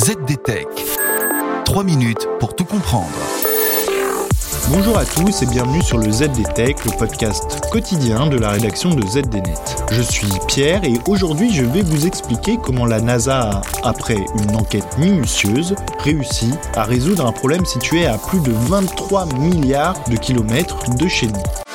ZDTech. 3 minutes pour tout comprendre. Bonjour à tous et bienvenue sur le ZDTech, le podcast quotidien de la rédaction de ZDNet. Je suis Pierre et aujourd'hui je vais vous expliquer comment la NASA a, après une enquête minutieuse, réussi à résoudre un problème situé à plus de 23 milliards de kilomètres de chez nous.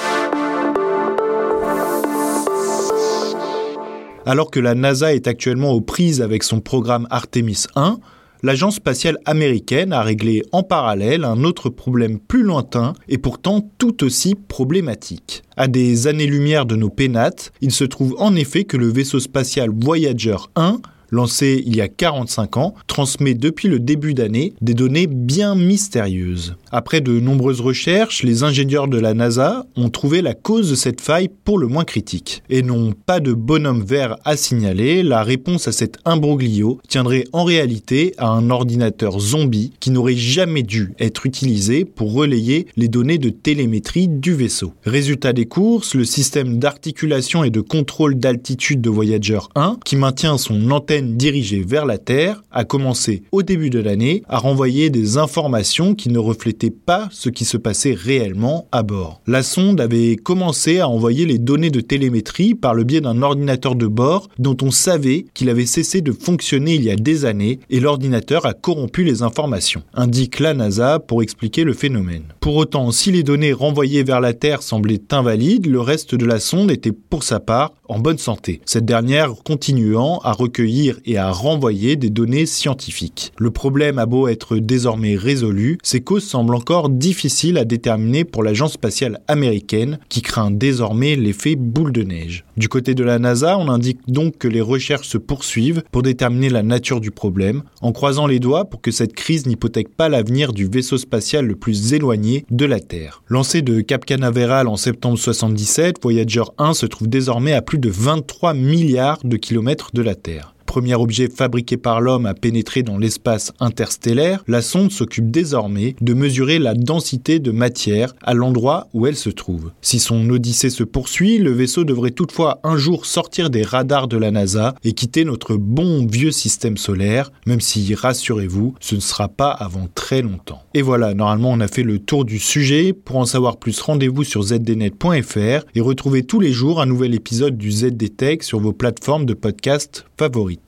Alors que la NASA est actuellement aux prises avec son programme Artemis 1, l'agence spatiale américaine a réglé en parallèle un autre problème plus lointain et pourtant tout aussi problématique. À des années-lumière de nos pénates, il se trouve en effet que le vaisseau spatial Voyager 1 lancé il y a 45 ans, transmet depuis le début d'année des données bien mystérieuses. Après de nombreuses recherches, les ingénieurs de la NASA ont trouvé la cause de cette faille pour le moins critique. Et n'ont pas de bonhomme vert à signaler, la réponse à cet imbroglio tiendrait en réalité à un ordinateur zombie qui n'aurait jamais dû être utilisé pour relayer les données de télémétrie du vaisseau. Résultat des courses, le système d'articulation et de contrôle d'altitude de Voyager 1, qui maintient son antenne dirigée vers la Terre a commencé au début de l'année à renvoyer des informations qui ne reflétaient pas ce qui se passait réellement à bord. La sonde avait commencé à envoyer les données de télémétrie par le biais d'un ordinateur de bord dont on savait qu'il avait cessé de fonctionner il y a des années et l'ordinateur a corrompu les informations, indique la NASA pour expliquer le phénomène. Pour autant, si les données renvoyées vers la Terre semblaient invalides, le reste de la sonde était pour sa part en bonne santé, cette dernière continuant à recueillir et à renvoyer des données scientifiques. Le problème a beau être désormais résolu, ses causes semblent encore difficiles à déterminer pour l'agence spatiale américaine qui craint désormais l'effet boule de neige. Du côté de la NASA, on indique donc que les recherches se poursuivent pour déterminer la nature du problème, en croisant les doigts pour que cette crise n'hypothèque pas l'avenir du vaisseau spatial le plus éloigné de la Terre. Lancé de Cap Canaveral en septembre 77, Voyager 1 se trouve désormais à plus de 23 milliards de kilomètres de la Terre premier objet fabriqué par l'homme à pénétrer dans l'espace interstellaire, la sonde s'occupe désormais de mesurer la densité de matière à l'endroit où elle se trouve. Si son odyssée se poursuit, le vaisseau devrait toutefois un jour sortir des radars de la NASA et quitter notre bon vieux système solaire, même si, rassurez-vous, ce ne sera pas avant très longtemps. Et voilà, normalement on a fait le tour du sujet. Pour en savoir plus, rendez-vous sur zdnet.fr et retrouvez tous les jours un nouvel épisode du ZDTech sur vos plateformes de podcast favorites.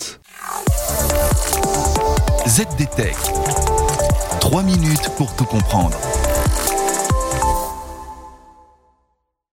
ZDTech. 3 minutes pour tout comprendre.